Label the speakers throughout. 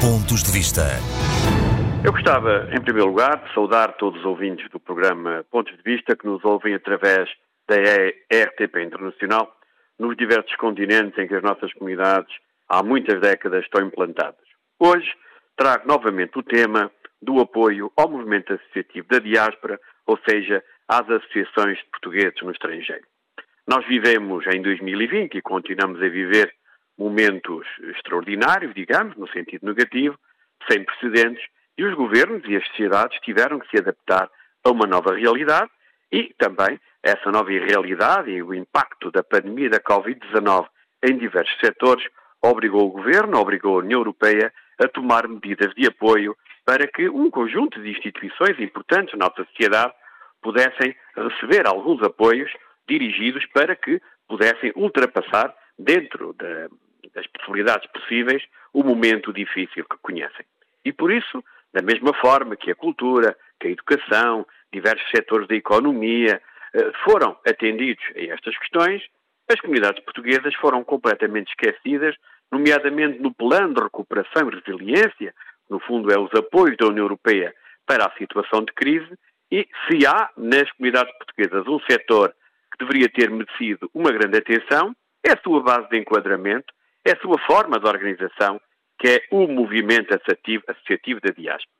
Speaker 1: Pontos de Vista.
Speaker 2: Eu gostava, em primeiro lugar, de saudar todos os ouvintes do programa Pontos de Vista que nos ouvem através da RTP Internacional nos diversos continentes em que as nossas comunidades há muitas décadas estão implantadas. Hoje trago novamente o tema do apoio ao movimento associativo da diáspora, ou seja, às associações de portugueses no estrangeiro. Nós vivemos em 2020 e continuamos a viver momentos extraordinários, digamos, no sentido negativo, sem precedentes, e os governos e as sociedades tiveram que se adaptar a uma nova realidade e também essa nova realidade e o impacto da pandemia da Covid-19 em diversos setores obrigou o governo, obrigou a União Europeia a tomar medidas de apoio para que um conjunto de instituições importantes na nossa sociedade pudessem receber alguns apoios dirigidos para que pudessem ultrapassar, dentro da, das possibilidades possíveis, o momento difícil que conhecem. E por isso, da mesma forma que a cultura, que a educação, diversos setores da economia eh, foram atendidos a estas questões, as comunidades portuguesas foram completamente esquecidas, nomeadamente no plano de recuperação e resiliência, no fundo é os apoios da União Europeia para a situação de crise, e se há nas comunidades portuguesas um setor que deveria ter merecido uma grande atenção, é a sua base de enquadramento, é a sua forma de organização, que é o movimento associativo, da diáspora.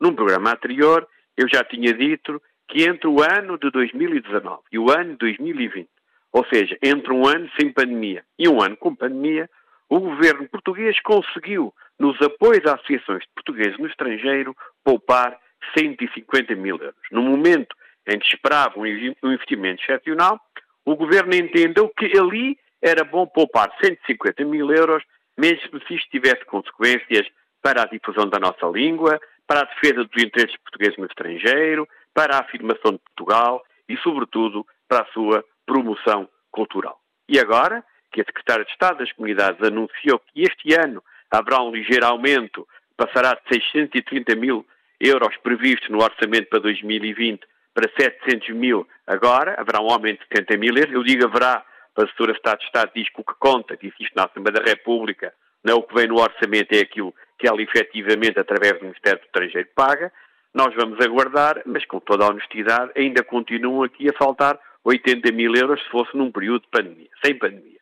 Speaker 2: Num programa anterior, eu já tinha dito que entre o ano de 2019 e o ano de 2020, ou seja, entre um ano sem pandemia e um ano com pandemia, o governo português conseguiu, nos apoios a associações de portugueses no estrangeiro, poupar 150 mil euros. No momento em que esperava um investimento excepcional, o governo entendeu que ali era bom poupar 150 mil euros, mesmo se isto tivesse consequências para a difusão da nossa língua, para a defesa dos interesses portugueses no estrangeiro, para a afirmação de Portugal e, sobretudo, para a sua promoção cultural. E agora que a Secretária de Estado das Comunidades anunciou que este ano haverá um ligeiro aumento, passará de 630 mil euros previstos no orçamento para 2020 para 700 mil agora, haverá um aumento de 70 mil euros. Eu digo haverá, a assessora Estado de Estado diz que o que conta, disse isto na Assembleia da República, não é o que vem no orçamento, é aquilo que ela efetivamente, através do Ministério do Estrangeiro, paga. Nós vamos aguardar, mas com toda a honestidade, ainda continuam aqui a faltar 80 mil euros se fosse num período de pandemia, sem pandemia.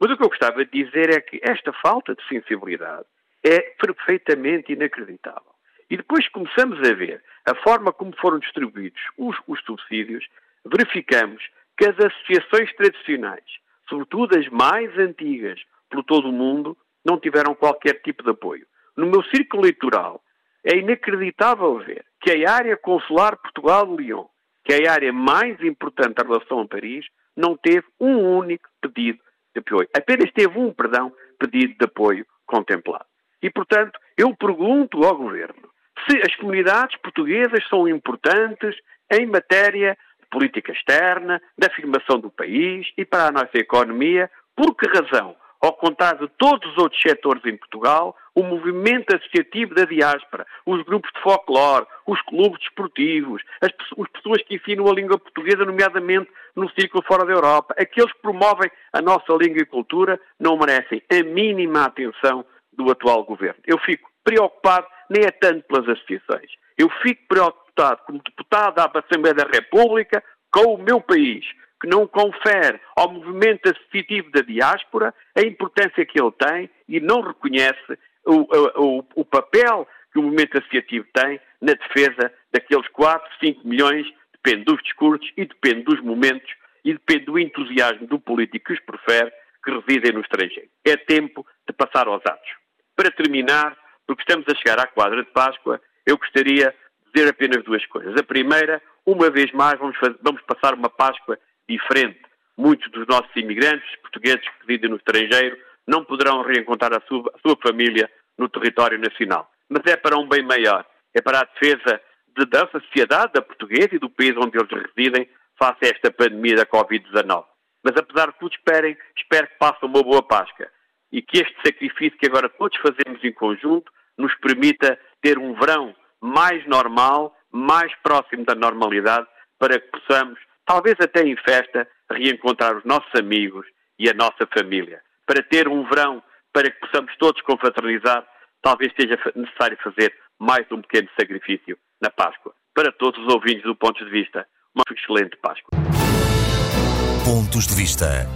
Speaker 2: Mas o que eu gostava de dizer é que esta falta de sensibilidade é perfeitamente inacreditável. E depois começamos a ver a forma como foram distribuídos os, os subsídios, verificamos que as associações tradicionais, sobretudo as mais antigas por todo o mundo, não tiveram qualquer tipo de apoio. No meu círculo eleitoral, é inacreditável ver que a área consular Portugal de Lyon, que é a área mais importante em relação a Paris, não teve um único pedido de apoio. Apenas teve um, perdão, pedido de apoio contemplado. E, portanto, eu pergunto ao Governo se as comunidades portuguesas são importantes em matéria política externa, da afirmação do país e para a nossa economia, por que razão ao contrário de todos os outros setores em Portugal, o movimento associativo da diáspora, os grupos de folclore, os clubes desportivos, as, as pessoas que ensinam a língua portuguesa, nomeadamente no círculo fora da Europa, aqueles que promovem a nossa língua e cultura, não merecem a mínima atenção do atual governo. Eu fico preocupado, nem é tanto pelas associações. Eu fico preocupado como deputado da Assembleia da República com o meu país, que não confere ao movimento associativo da diáspora a importância que ele tem e não reconhece o, o, o papel que o movimento associativo tem na defesa daqueles 4, 5 milhões, depende dos discursos e depende dos momentos e depende do entusiasmo do político que os prefere, que residem no estrangeiro. É tempo de passar aos atos. Para terminar, porque estamos a chegar à quadra de Páscoa, eu gostaria dizer apenas duas coisas. A primeira, uma vez mais, vamos, fazer, vamos passar uma Páscoa diferente. Muitos dos nossos imigrantes portugueses que vivem no estrangeiro não poderão reencontrar a sua, a sua família no território nacional. Mas é para um bem maior. É para a defesa de, da sociedade da portuguesa e do país onde eles residem face a esta pandemia da Covid-19. Mas apesar de tudo, esperem, espero que passem uma boa Páscoa e que este sacrifício que agora todos fazemos em conjunto nos permita ter um verão mais normal, mais próximo da normalidade, para que possamos talvez até em festa, reencontrar os nossos amigos e a nossa família, para ter um verão para que possamos todos confraternizar, talvez seja necessário fazer mais um pequeno sacrifício na Páscoa. Para todos os ouvintes do Pontos de Vista, uma excelente Páscoa.
Speaker 1: Pontos de Vista.